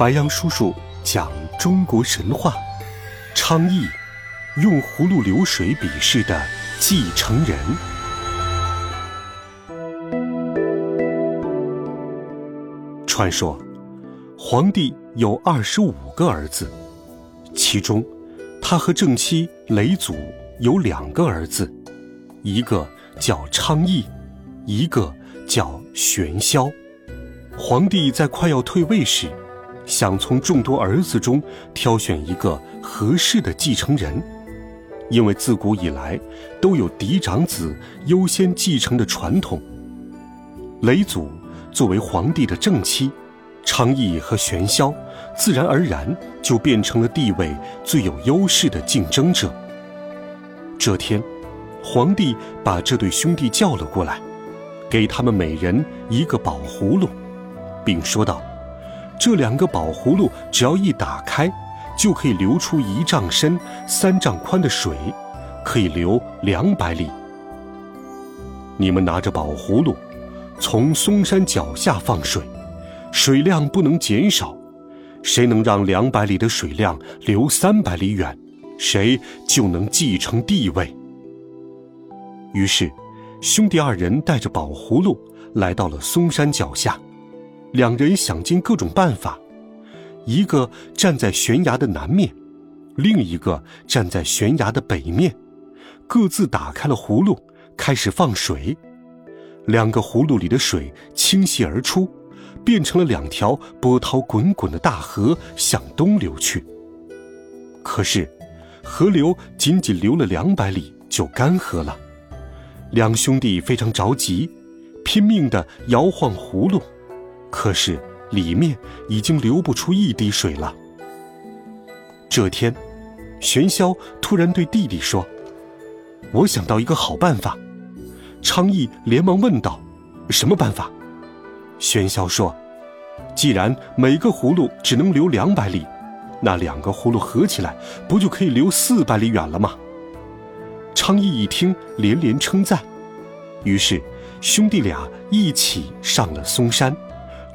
白杨叔叔讲中国神话：昌邑，用葫芦流水比试的继承人。传说，皇帝有二十五个儿子，其中，他和正妻雷祖有两个儿子，一个叫昌邑，一个叫玄霄。皇帝在快要退位时，想从众多儿子中挑选一个合适的继承人，因为自古以来都有嫡长子优先继承的传统。雷祖作为皇帝的正妻，昌邑和玄霄自然而然就变成了地位最有优势的竞争者。这天，皇帝把这对兄弟叫了过来，给他们每人一个宝葫芦，并说道。这两个宝葫芦只要一打开，就可以流出一丈深、三丈宽的水，可以流两百里。你们拿着宝葫芦，从嵩山脚下放水，水量不能减少。谁能让两百里的水量流三百里远，谁就能继承地位。于是，兄弟二人带着宝葫芦来到了嵩山脚下。两人想尽各种办法，一个站在悬崖的南面，另一个站在悬崖的北面，各自打开了葫芦，开始放水。两个葫芦里的水倾泻而出，变成了两条波涛滚滚的大河，向东流去。可是，河流仅仅流了两百里就干涸了。两兄弟非常着急，拼命地摇晃葫芦。可是里面已经流不出一滴水了。这天，玄霄突然对弟弟说：“我想到一个好办法。”昌邑连忙问道：“什么办法？”玄霄说：“既然每个葫芦只能流两百里，那两个葫芦合起来，不就可以流四百里远了吗？”昌邑一听，连连称赞。于是，兄弟俩一起上了嵩山。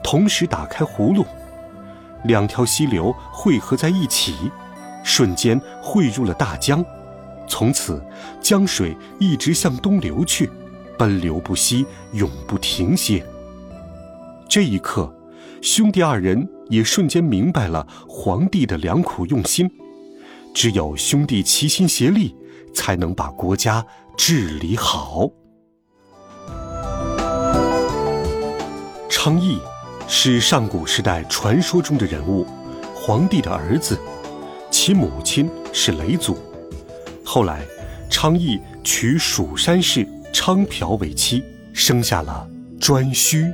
同时打开葫芦，两条溪流汇合在一起，瞬间汇入了大江。从此，江水一直向东流去，奔流不息，永不停歇。这一刻，兄弟二人也瞬间明白了皇帝的良苦用心。只有兄弟齐心协力，才能把国家治理好。昌邑。是上古时代传说中的人物，皇帝的儿子，其母亲是雷祖。后来，昌邑娶蜀山氏昌朴为妻，生下了颛顼。